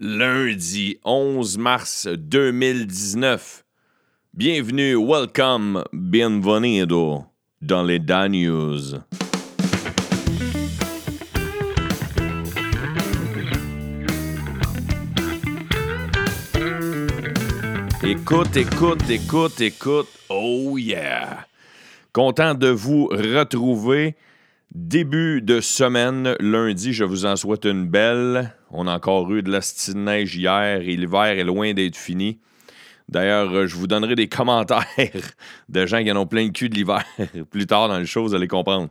lundi 11 mars 2019. Bienvenue, welcome, bienvenido dans les Dan News. Écoute, écoute, écoute, écoute. Oh yeah! Content de vous retrouver. Début de semaine, lundi, je vous en souhaite une belle. On a encore eu de la de neige hier et l'hiver est loin d'être fini. D'ailleurs, je vous donnerai des commentaires de gens qui en ont plein le cul de l'hiver plus tard dans les choses, vous allez comprendre.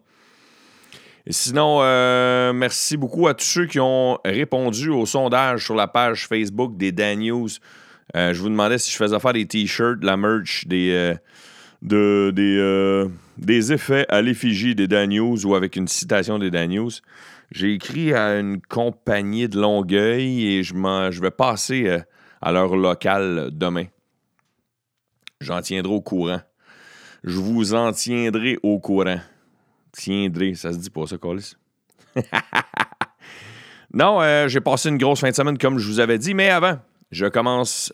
Sinon, euh, merci beaucoup à tous ceux qui ont répondu au sondage sur la page Facebook des Dan News. Euh, je vous demandais si je faisais faire des t-shirts, la merch, des, euh, de, des, des effets à l'effigie des Dan News ou avec une citation des Dan News. J'ai écrit à une compagnie de Longueuil et je, vais passer à leur local demain. J'en tiendrai au courant. Je vous en tiendrai au courant. Tiendrai, ça se dit pas ça, Colis? non, euh, j'ai passé une grosse fin de semaine comme je vous avais dit, mais avant, je commence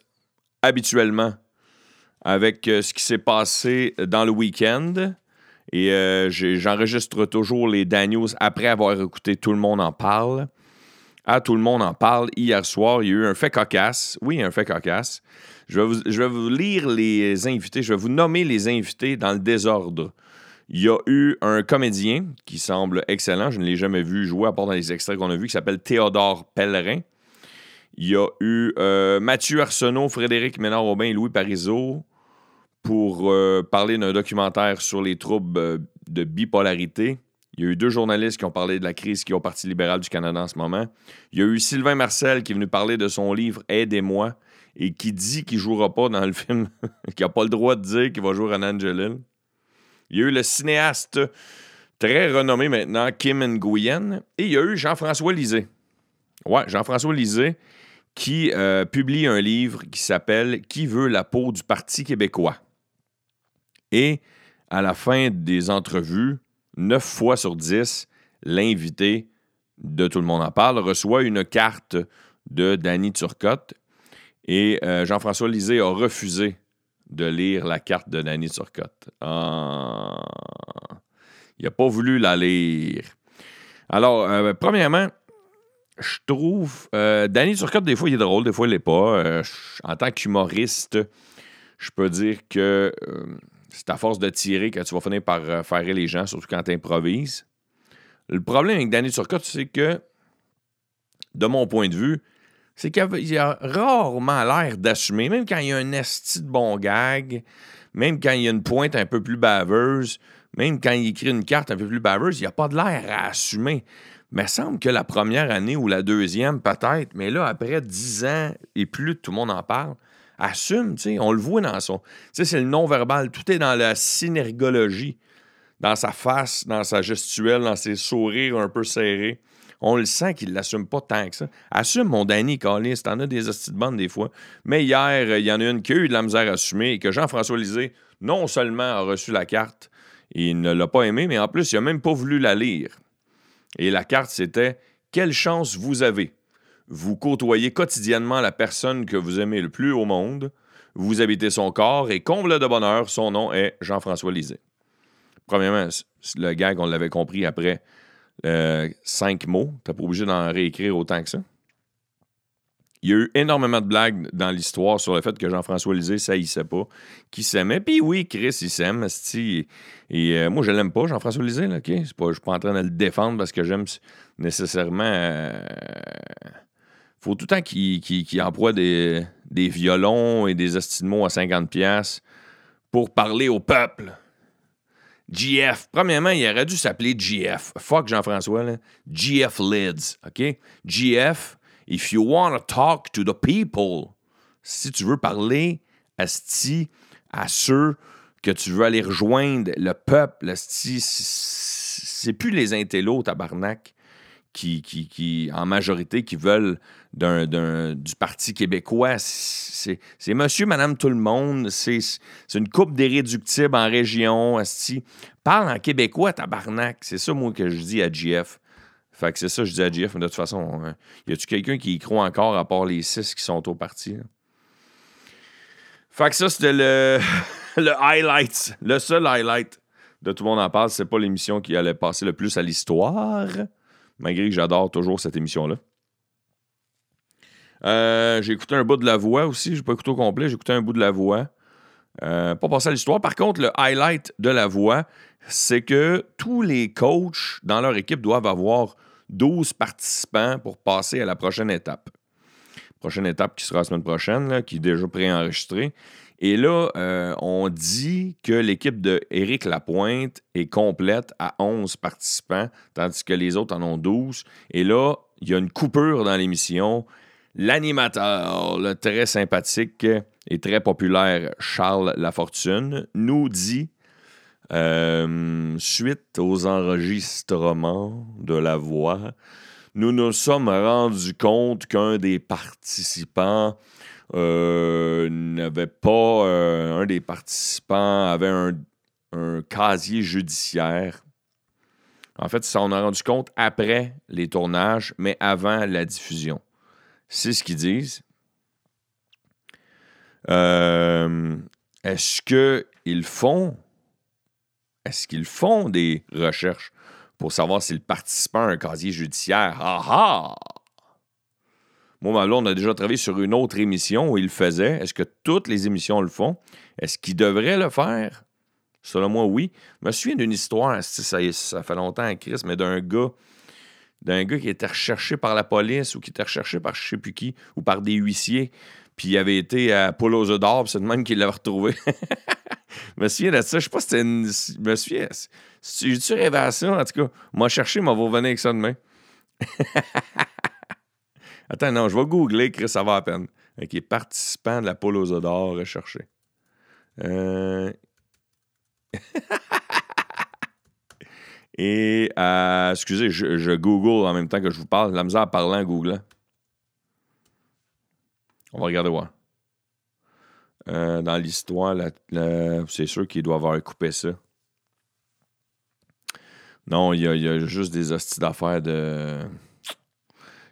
habituellement avec euh, ce qui s'est passé dans le week-end. Et euh, j'enregistre toujours les Daniels après avoir écouté Tout le monde en parle. Ah, Tout le monde en parle. Hier soir, il y a eu un fait cocasse. Oui, un fait cocasse. Je vais, vous, lire les invités. Je vais vous nommer les invités dans le désordre. Il y a eu un comédien qui semble excellent. Je ne l'ai jamais vu jouer à part dans les extraits qu'on a vus, qui s'appelle Théodore Pellerin. Il y a eu euh, Mathieu Arsenault, Frédéric Ménard-Aubin et Louis Parizeau pour euh, parler d'un documentaire sur les troubles euh, de bipolarité. Il y a eu deux journalistes qui ont parlé de la crise qui est au Parti libéral du Canada en ce moment. Il y a eu Sylvain Marcel qui est venu parler de son livre Aidez-moi et qui dit qu'il ne jouera pas dans le film, qu'il n'a pas le droit de dire qu'il va jouer en Angelil. Il y a eu le cinéaste très renommé maintenant, Kim Nguyen, et il y a eu Jean-François Lisée. Ouais, Jean-François Lisée, qui euh, publie un livre qui s'appelle Qui veut la peau du Parti québécois? Et à la fin des entrevues, neuf fois sur dix, l'invité de Tout le monde en parle reçoit une carte de Danny Turcotte. Et euh, Jean-François Lisée a refusé de lire la carte de Danny Turcotte. Ah. il n'a pas voulu la lire. Alors, euh, premièrement, je trouve. Euh, Danny Turcotte, des fois, il est drôle, des fois, il l'est pas. En tant qu'humoriste, je peux dire que c'est à force de tirer que tu vas finir par faire les gens, surtout quand tu improvises. Le problème avec Danny Turcotte, c'est que, de mon point de vue, c'est qu'il a rarement l'air d'assumer, même quand il y a un esti de bon gag, même quand il y a une pointe un peu plus baveuse, même quand il écrit une carte un peu plus baveuse, il n'y a pas de l'air à assumer. Mais il semble que la première année ou la deuxième, peut-être, mais là, après dix ans et plus, tout le monde en parle, assume, tu sais, on le voit dans son... Tu sais, c'est le non-verbal, tout est dans la synergologie, dans sa face, dans sa gestuelle, dans ses sourires un peu serrés on le sent qu'il ne l'assume pas tant que ça. Assume mon Danny Collins, t'en as des hosties de bande des fois. Mais hier, il y en a une qui a eu de la misère à assumer et que Jean-François Lisée, non seulement a reçu la carte, il ne l'a pas aimée, mais en plus, il n'a même pas voulu la lire. Et la carte, c'était Quelle chance vous avez. Vous côtoyez quotidiennement la personne que vous aimez le plus au monde. Vous habitez son corps et comble de bonheur, son nom est Jean-François Lisée. Premièrement, le gag, on l'avait compris après euh, cinq mots. N'es pas obligé d'en réécrire autant que ça. Il y a eu énormément de blagues dans l'histoire sur le fait que Jean-François Lisée, ça, il sait pas, qui s'aimait. Puis oui, Chris, il s'aime, et, euh, moi, je l'aime pas, Jean-François Lisée, OK? je ne suis pas en train de le défendre parce que j'aime nécessairement... Euh, faut tout le temps qu'il emploie des, violons et des mots à 50$ pour parler au peuple. GF. Premièrement, il aurait dû s'appeler GF. Fuck Jean-François, là. GF Lids, OK? GF, if you want to talk to the people, si tu veux parler à ceux que tu veux aller rejoindre, le peuple, c'est plus les intellos, tabarnak qui, qui, en majorité, qui veulent du Parti québécois. C'est monsieur, madame, tout le monde. C'est une coupe d'irréductibles en région. Asti. Parle en québécois, tabarnak. C'est ça, moi, que je dis à GF. Fait que c'est ça, je dis à Jeff, mais de toute façon, hein, y a-tu quelqu'un qui y croit encore à part les six qui sont au parti? Fait que ça, c'était le, le highlight, le seul highlight de Tout le monde en parle. C'est pas l'émission qui allait passer le plus à l'histoire, malgré que j'adore toujours cette émission-là. Euh, j'ai écouté un bout de la voix aussi. J'ai pas écouté au complet, j'ai écouté un bout de la voix. Euh, pas passer à l'histoire. Par contre, le highlight de la voix, c'est que tous les coachs dans leur équipe doivent avoir 12 participants pour passer à la prochaine étape. Prochaine étape qui sera la semaine prochaine, qui est déjà préenregistrée. Et là, euh, on dit que l'équipe de Éric Lapointe est complète à 11 participants, tandis que les autres en ont 12. Et là, il y a une coupure dans l'émission. L'animateur, le très sympathique et très populaire Charles Lafortune, nous dit euh, suite aux enregistrements de la voix, nous nous sommes rendus compte qu'un des participants euh, n'avait pas. Euh, un des participants avait un, un, casier judiciaire. En fait, ça, on a rendu compte après les tournages, mais avant la diffusion. C'est ce qu'ils disent. Est-ce qu'ils font est-ce qu'ils font des recherches pour savoir si le participant a un casier judiciaire? Ah ah! Moi, là, on a déjà travaillé sur une autre émission où il le faisait. Est-ce que toutes les émissions le font? Est-ce qu'ils devraient le faire? Selon moi, oui. Je me souviens d'une histoire, ça, ça fait longtemps, Chris, mais d'un gars d'un gars qui était recherché par la police ou qui était recherché par je sais plus qui ou par des huissiers. Puis il avait été à Polo d'Or, c'est le même qui l'avait retrouvé. Je me de. Je sais pas si c'était une. Je. J'ai-tu rêvé? En tout cas, m'a cherché, m'a revenir avec ça demain. Attends, non, je vais googler, Chris, ça va à peine. OK, participant de la Polo d'or recherché. Euh... Et, euh, excusez, je, google en même temps que je vous parle. La misère en googlant. On va regarder voir. Euh, dans l'histoire, c'est sûr qu'il doit avoir coupé ça. Non, il y, a, juste des hosties d'affaires de.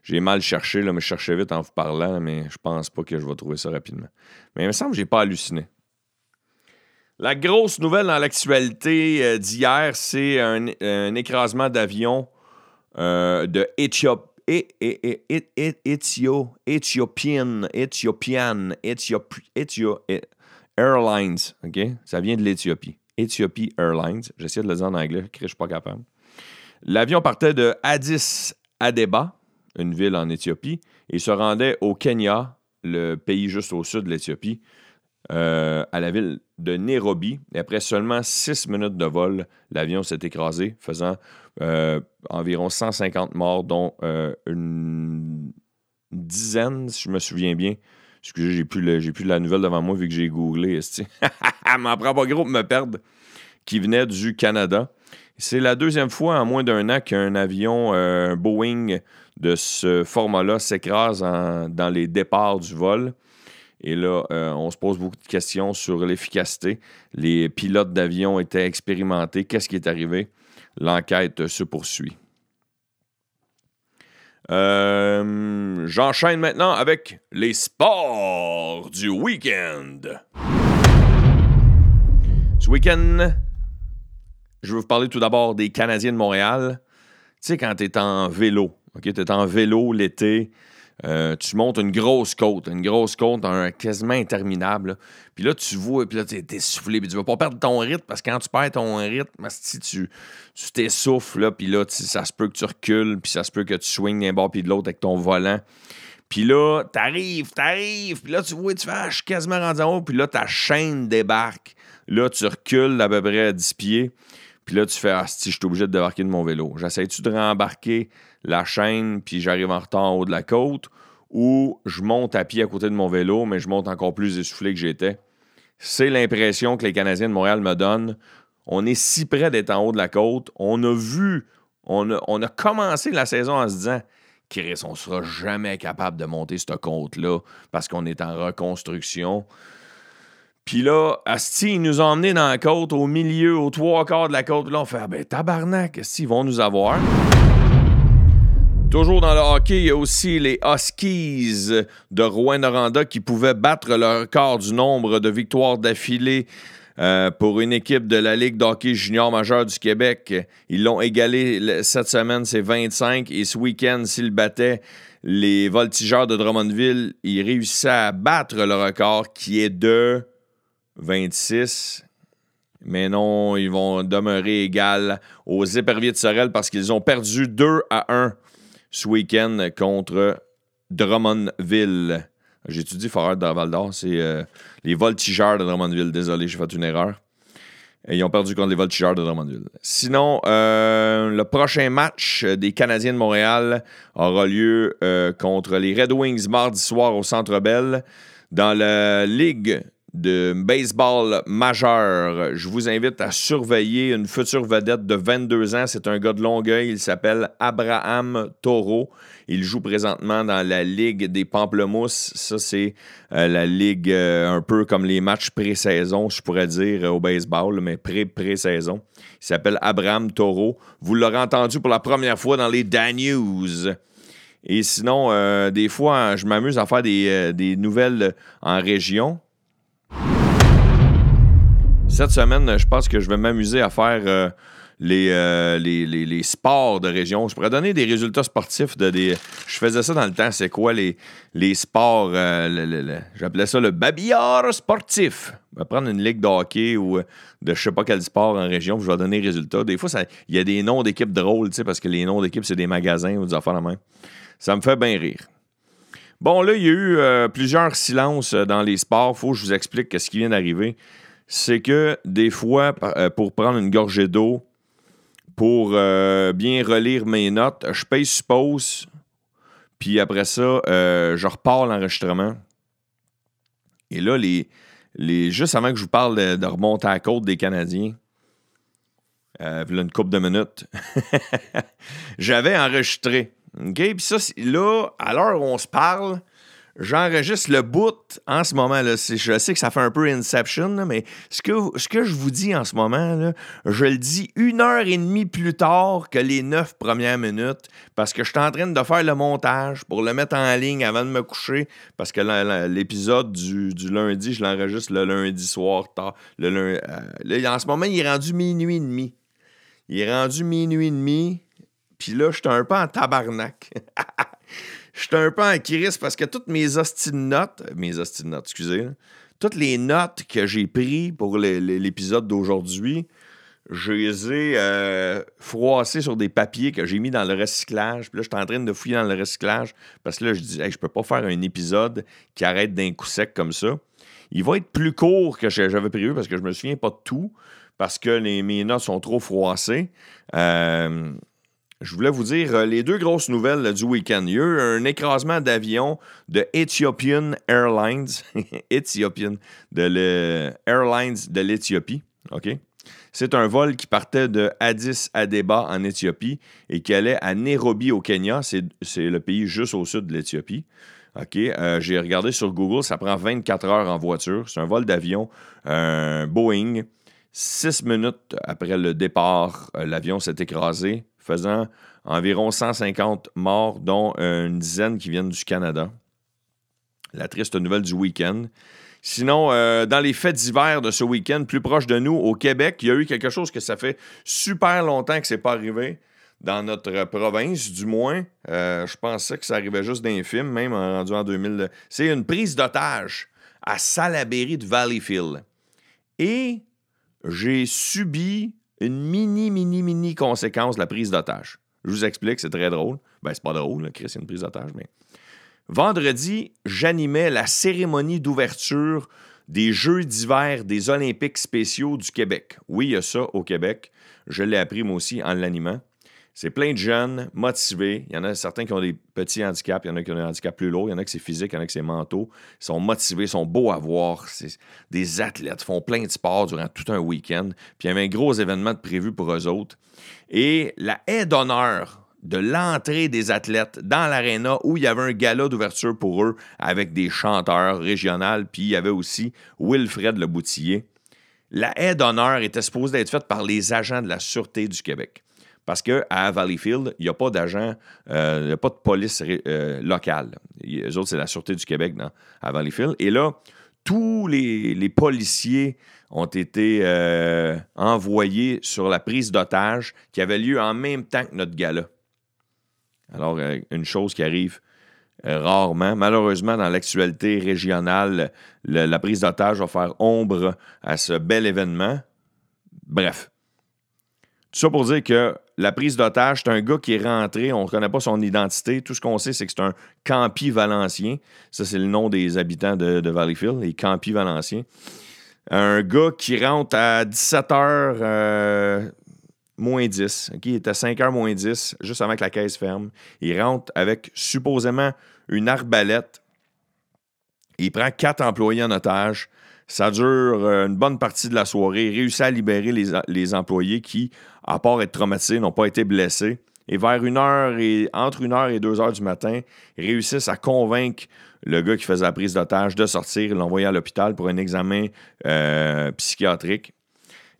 J'ai mal cherché, là, mais je cherchais vite en vous parlant, mais je pense pas que je vais trouver ça rapidement. Mais il me semble que j'ai pas halluciné. La grosse nouvelle dans l'actualité euh, d'hier, c'est un, écrasement d'avion euh, de Éthiopie Ethio, Ethiopian, Ethiopian, Ethio, Airlines, OK? Ça vient de l'Éthiopie. Ethiopie Airlines. J'essaie de le dire en anglais, je ne suis pas capable. L'avion partait de Addis Abeba, une ville en Éthiopie, et se rendait au Kenya, le pays juste au sud de l'Éthiopie, euh, à la ville de Nairobi. Après seulement six minutes de vol, l'avion s'est écrasé, faisant euh, environ 150 morts, dont euh, une dizaine, si je me souviens bien. Excusez, j'ai plus, j'ai plus la nouvelle devant moi vu que j'ai googlé. m'en prend pas gros pour me perdre. Qui venait du Canada. C'est la deuxième fois en moins d'un an qu'un avion Boeing de ce format-là s'écrase dans les départs du vol. Et là, euh, on se pose beaucoup de questions sur l'efficacité. Les pilotes d'avion étaient expérimentés. Qu'est-ce qui est arrivé? L'enquête se poursuit. Euh, j'enchaîne maintenant avec les sports du week-end. Ce week-end, je vais vous parler tout d'abord des Canadiens de Montréal. Tu sais, quand tu es en vélo, tu es en vélo l'été, euh, tu montes une grosse côte, une grosse côte un, quasiment interminable. Puis là, tu vois, puis là, tu es essoufflé. Puis tu vas pas perdre ton rythme parce que quand tu perds ton rythme, si tu t'essouffles, puis là, ça se peut que tu recules, puis ça se peut que tu swings d'un bord puis de l'autre avec ton volant. Puis là, t'arrives, t'arrives, puis là, tu vois, tu fais, ah, je suis quasiment rendu en haut, puis là, ta chaîne débarque. Là, tu recules d'à peu près à 10 pieds. Puis là, tu fais, ah, si je suis obligé de débarquer de mon vélo. J'essaie-tu de rembarquer la chaîne, puis j'arrive en retard en haut de la côte, ou je monte à pied à côté de mon vélo, mais je monte encore plus essoufflé que j'étais. C'est l'impression que les Canadiens de Montréal me donnent. On est si près d'être en haut de la côte. On a vu, on a, commencé la saison en se disant Chris, on sera jamais capable de monter cette côte-là parce qu'on est en reconstruction. Puis là, Asti, ils nous ont emmenés dans la côte, au milieu, aux trois quarts de la côte. Là, on fait, ah ben tabarnak, ils vont nous avoir. Toujours dans le hockey, il y a aussi les Huskies de Rouen-Noranda qui pouvaient battre le record du nombre de victoires d'affilée euh, pour une équipe de la Ligue d'hockey junior majeur du Québec. Ils l'ont égalé cette semaine, c'est 25. Et ce week-end, s'ils battaient les voltigeurs de Drummondville, ils réussissaient à battre le record qui est de 26. Mais non, ils vont demeurer égal aux éperviers de Sorel parce qu'ils ont perdu 2 à 1 ce week-end contre Drummondville. J'ai étudié Forêt de Val c'est euh, les voltigeurs de Drummondville. Désolé, j'ai fait une erreur. Ils ont perdu contre les voltigeurs de Drummondville. Sinon, euh, le prochain match des Canadiens de Montréal aura lieu euh, contre les Red Wings mardi soir au Centre Bell dans la Ligue de baseball majeur. Je vous invite à surveiller une future vedette de 22 ans. C'est un gars de Longueuil. Il s'appelle Abraham Taureau. Il joue présentement dans la Ligue des Pamplemousses. Ça, c'est euh, la ligue euh, un peu comme les matchs pré-saison, je pourrais dire, au baseball, mais pré-pré-saison. Il s'appelle Abraham Taureau. Vous l'aurez entendu pour la première fois dans les Dan News. Et sinon, euh, des fois, je m'amuse à faire des nouvelles en région. Cette semaine, je pense que je vais m'amuser à faire euh, euh, les, les, sports de région. Je pourrais donner des résultats sportifs de des. Je faisais ça dans le temps. C'est quoi les, les sports? Euh, j'appelais ça le babillard sportif. Je vais prendre une ligue de hockey ou de je sais pas quel sport en région, je vais donner les résultats. Des fois, il y a des noms d'équipes drôles, parce que les noms d'équipes, c'est des magasins ou des affaires la main. Ça me fait bien rire. Bon, là, il y a eu plusieurs silences dans les sports. Faut que je vous explique ce qui vient d'arriver c'est que des fois, euh, pour prendre une gorgée d'eau, pour euh, bien relire mes notes, je paye suppose, puis après ça, euh, je repars l'enregistrement. Et là, les, les, juste avant que je vous parle de, remonter à la côte des Canadiens, euh, une couple de minutes, j'avais enregistré. OK? Puis ça, là, à l'heure où on se parle, J'enregistre le bout en ce moment. Là. Je sais que ça fait un peu Inception, mais ce que, ce que je vous dis en ce moment, là, je le dis une heure et demie plus tard que les neuf premières minutes parce que je suis en train de faire le montage pour le mettre en ligne avant de me coucher parce que l'épisode du, lundi, je l'enregistre le lundi soir tard. Euh, en ce moment, il est rendu minuit et demi. Il est rendu minuit et demi. Puis là, je suis un peu en tabarnak. J'étais un peu en parce que toutes mes hostines notes, mes hostines notes, excusez, toutes les notes que j'ai prises pour l'épisode d'aujourd'hui, je les ai euh, froissées sur des papiers que j'ai mis dans le recyclage. Puis là, j'étais en train de fouiller dans le recyclage parce que là, je disais, je peux pas faire un épisode qui arrête d'un coup sec comme ça. Il va être plus court que j'avais prévu parce que je me souviens pas de tout, parce que mes notes sont trop froissées. Euh, je voulais vous dire euh, les deux grosses nouvelles du week-end. Il y a eu un écrasement d'avion de Ethiopian Airlines, Ethiopian, de Airlines de l'Éthiopie. OK? C'est un vol qui partait de Addis Abeba en Éthiopie et qui allait à Nairobi au Kenya. C'est le pays juste au sud de l'Éthiopie. OK? Euh, j'ai regardé sur Google, ça prend 24 heures en voiture. C'est un vol d'avion, un Boeing. Six minutes après le départ, euh, l'avion s'est écrasé faisant environ 150 morts, dont une dizaine qui viennent du Canada. La triste nouvelle du week-end. Sinon, euh, dans les faits d'hiver de ce week-end, plus proche de nous, au Québec, il y a eu quelque chose que ça fait super longtemps que ce n'est pas arrivé dans notre province, du moins. Euh, je pensais que ça arrivait juste d'infime, même rendu en 2000. C'est une prise d'otage à Salaberry de Valleyfield. Et j'ai subi une mini, mini, mini conséquence de la prise d'otage. Je vous explique, c'est très drôle. Ben, c'est pas drôle, Chris, c'est une prise d'otage, mais. Vendredi, j'animais la cérémonie d'ouverture des Jeux d'hiver des Olympiques spéciaux du Québec. Oui, il y a ça au Québec. Je l'ai appris moi aussi en l'animant. C'est plein de jeunes motivés. Il y en a certains qui ont des petits handicaps, il y en a qui ont des handicaps plus lourds, il y en a qui c'est physique, il y en a qui c'est mentaux. Ils sont motivés, ils sont beaux à voir. C'est des athlètes, font plein de sports durant tout un week-end. Puis il y avait un gros événement prévu pour eux autres. Et la haie d'honneur de l'entrée des athlètes dans l'aréna où il y avait un gala d'ouverture pour eux avec des chanteurs régionaux, puis il y avait aussi Wilfred Le Boutillier. La haie d'honneur était supposée être faite par les agents de la Sûreté du Québec. Parce qu'à Valleyfield, il n'y a pas d'agent, euh, il n'y a pas de police euh, locale. Les autres, c'est la Sûreté du Québec dans, à Valleyfield. Et là, tous les, policiers ont été euh, envoyés sur la prise d'otage qui avait lieu en même temps que notre gala. Alors, une chose qui arrive rarement. Malheureusement, dans l'actualité régionale, la prise d'otage va faire ombre à ce bel événement. Bref. Tout ça pour dire que la prise d'otage, c'est un gars qui est rentré, on ne connaît pas son identité. Tout ce qu'on sait, c'est que c'est un Campi Valencien. Ça, c'est le nom des habitants de, Valleyfield, les Campi Valenciens. Un gars qui rentre à 17h euh, moins 10. Il est à 5h moins 10, juste avant que la caisse ferme. Il rentre avec supposément une arbalète. Il prend quatre employés en otage. Ça dure euh, une bonne partie de la soirée. Réussit à libérer les, employés qui, à part être traumatisés, n'ont pas été blessés. Et vers une heure et entre une heure et deux heures du matin, réussissent à convaincre le gars qui faisait la prise d'otage de sortir, l'envoyer à l'hôpital pour un examen euh, psychiatrique.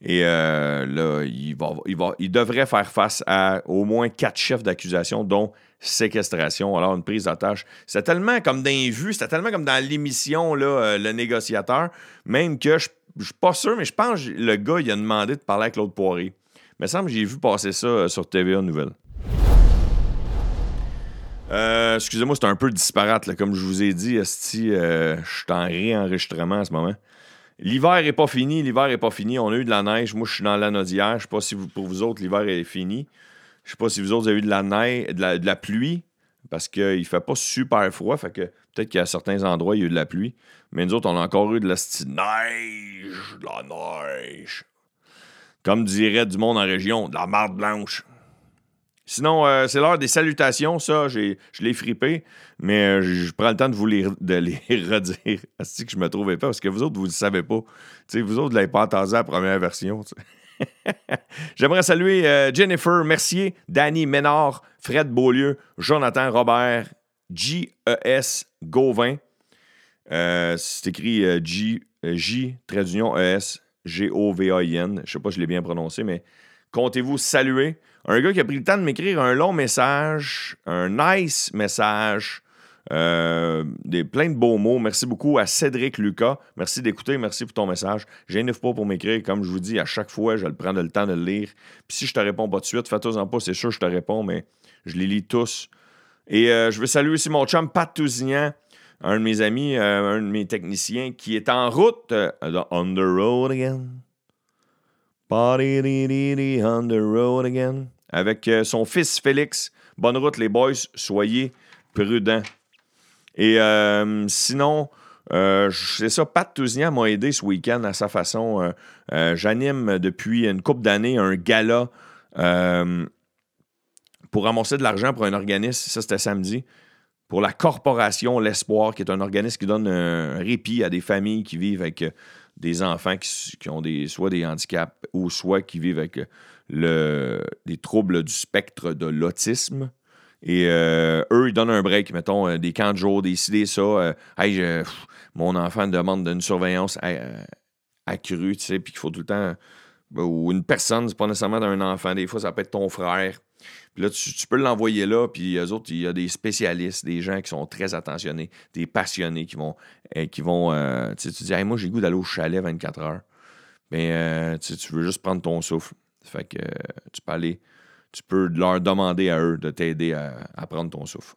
Et euh, là, il, va, il, va, il devrait faire face à au moins quatre chefs d'accusation, dont séquestration, alors une prise d'otage. C'était tellement comme dans les vues, c'était tellement comme dans l'émission, là, euh, le négociateur, même que je ne suis pas sûr, mais je pense que le gars, il a demandé de parler avec Claude Poirier. Il me semble que j'ai vu passer ça euh, sur TVA Nouvelle. Excusez-moi, c'est un peu disparate. Comme je vous ai dit, Esti, je suis en réenregistrement en ce moment. L'hiver n'est pas fini, l'hiver n'est pas fini. On a eu de la neige. Moi, je suis dans l'anodière. Je ne sais pas si pour vous autres, l'hiver est fini. Je sais pas si vous autres avez eu de la neige, de la, pluie, parce qu'il ne fait pas super froid. Fait que peut-être qu'à certains endroits, il y a eu de la pluie. Mais nous autres, on a encore eu de la neige, de la neige. Comme dirait du monde en région, de la marde blanche. Sinon, euh, c'est l'heure des salutations. Ça, je l'ai fripé, mais euh, je prends le temps de vous les, de les redire. C'est que je me trouvais pas, parce que vous autres, vous ne le savez pas. vous autres, vous l'avez pas entendu la première version. J'aimerais saluer euh, Jennifer Mercier, Danny Ménard, Fred Beaulieu, Jonathan Robert, J-E-S Gauvin. C'est écrit J, J, trait d'union E-S, G-O-V-A-I-N. Je sais pas si je l'ai bien prononcé, mais comptez-vous saluer un gars qui a pris le temps de m'écrire un long message, un nice message euh, des, plein de beaux mots. Merci beaucoup à Cédric Lucas. Merci d'écouter. Merci pour ton message. J'ai pas pour m'écrire. Comme je vous dis, à chaque fois, je le prends le temps de le lire. Puis si je te réponds pas de suite, fais-toi-en pas. C'est sûr que je te réponds, mais je les lis tous. Et euh, je veux saluer aussi mon chum Pat un de mes amis, euh, un de mes techniciens, qui est en route on the road again. On the road again. Avec son fils Félix. Bonne route, les boys. Soyez prudents. Et euh, sinon, euh, c'est ça, Pat Tousignan m'a aidé ce week-end à sa façon. Euh, j'anime depuis une couple d'années un gala pour ramasser de l'argent pour un organisme. Ça, c'était samedi. Pour la corporation L'Espoir, qui est un organisme qui donne un répit à des familles qui vivent avec des enfants qui, ont des, soit des handicaps ou soit qui vivent avec le, des troubles du spectre de l'autisme. Et euh, eux, ils donnent un break, mettons, euh, des camps de jour, des ça. Euh, hey, mon enfant demande une surveillance accrue, tu sais, puis qu'il faut tout le temps. Ou une personne, c'est pas nécessairement d'un enfant, des fois, ça peut être ton frère. Puis là, tu, peux l'envoyer là, puis eux autres, il y a des spécialistes, des gens qui sont très attentionnés, des passionnés qui vont. qui vont tu sais, tu dis, moi, j'ai goût d'aller au chalet 24 heures. Mais tu veux juste prendre ton souffle. Fait que tu peux aller tu peux leur demander à eux de t'aider à, prendre ton souffle.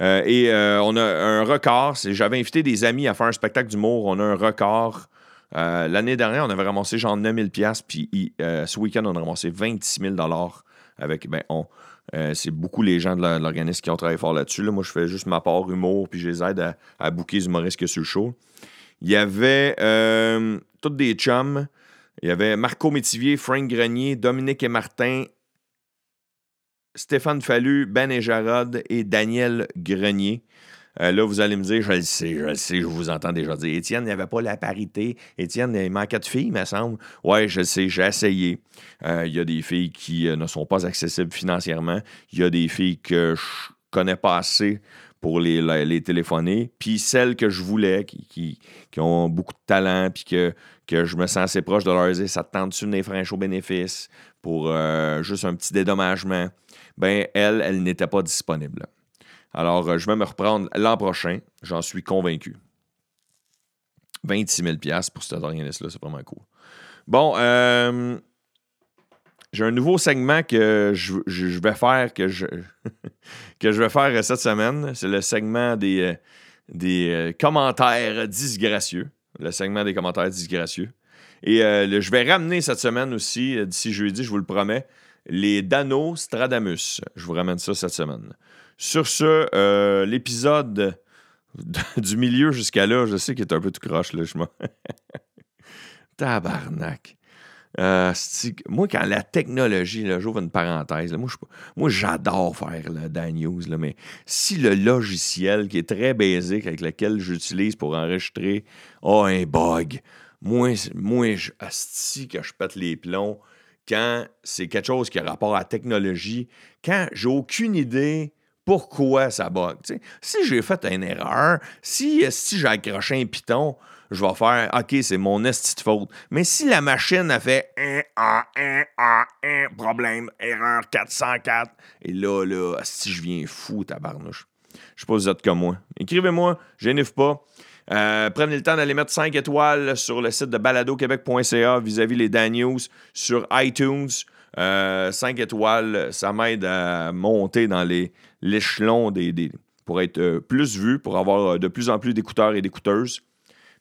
Euh, et euh, on a un record. J'avais invité des amis à faire un spectacle d'humour. On a un record. Euh, l'année dernière, on avait ramassé genre 9000 pièces puis ce week-end, on a ramassé 26 000 avec, ben, on, c'est beaucoup les gens de l'organisme qui ont travaillé fort là-dessus. Moi, je fais juste ma part humour, puis je les aide à, à booker les humoristes sur le show. Il y avait toutes des chums. Il y avait Marco Métivier, Frank Grenier, Dominique et Martin, Stéphane Fallu, Ben et Jarod et Daniel Grenier. Euh, là, vous allez me dire, je le sais, je le sais, je vous entends déjà dire, Étienne, il n'y avait pas la parité. Étienne, il manquait de filles, me semble. Oui, je le sais, j'ai essayé. Euh, il y a des filles qui euh, ne sont pas accessibles financièrement. Il y a des filles que je connais pas assez pour les, les, téléphoner. Puis celles que je voulais, qui, ont beaucoup de talent, puis que, je me sens assez proche de leur dire ça te tente-tu de les au bénéfice pour juste un petit dédommagement, ben elle, elle n'était pas disponible. Alors, euh, je vais me reprendre l'an prochain, j'en suis convaincu. 26 000 pour cette organisme-là, c'est vraiment cool. Bon, euh, j'ai un nouveau segment que je, vais faire que je, vais faire cette semaine. C'est le segment des, euh, euh, commentaires disgracieux. Le segment des commentaires disgracieux. Et euh, je vais ramener cette semaine aussi, d'ici jeudi, je vous le promets, les Dano Stradamus. Je vous ramène ça cette semaine. Sur ce, l'épisode du milieu jusqu'à là, je sais qu'il est un peu tout croche, là, je Tabarnak. Euh, moi, quand la technologie, j'ouvre une parenthèse, moi, j'adore faire le Dan News, mais si le logiciel qui est très basique avec lequel j'utilise pour enregistrer a un bug, moi, moi je, je pète les plombs quand c'est quelque chose qui a rapport à la technologie, quand j'ai aucune idée pourquoi ça bug. Si j'ai fait une erreur, si, si j'ai accroché un piton, je vais faire OK, c'est mon esti de faute. Mais si la machine a fait 1, A, 1, A, 1, problème, erreur 404, et là, là, si je viens fou, tabarnouche. Je sais pas si vous comme moi. Écrivez-moi, je pas. Euh, prenez le temps d'aller mettre 5 étoiles sur le site de baladoquebec.ca vis-à-vis les Dan News sur iTunes. 5 euh, étoiles, ça m'aide à monter dans l'échelon des, des, pour être euh, plus vu, pour avoir de plus en plus d'écouteurs et d'écouteuses.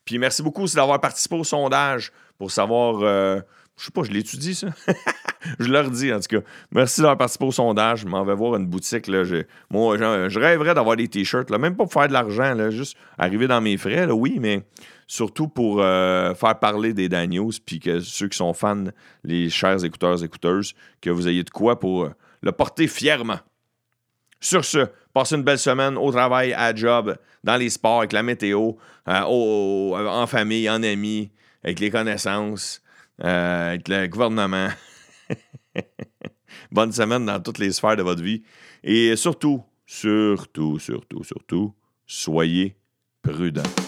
Puis merci beaucoup d'avoir participé au sondage pour savoir. Je sais pas, je l'étudie, ça. je leur dis, en tout cas. Merci d'avoir participé au sondage. Je m'en vais voir une boutique. Là. moi, je rêverais d'avoir des t-shirts, même pas pour faire de l'argent, juste arriver dans mes frais, oui, mais surtout pour euh, faire parler des Daniels, puis que ceux qui sont fans, les chers écouteurs, écouteuses, que vous ayez de quoi pour euh, le porter fièrement. Sur ce, passez une belle semaine au travail, à job, dans les sports, avec la météo, euh, en famille, en amis, avec les connaissances, euh, avec le gouvernement. Bonne semaine dans toutes les sphères de votre vie. Et surtout, surtout, surtout, surtout, soyez prudents.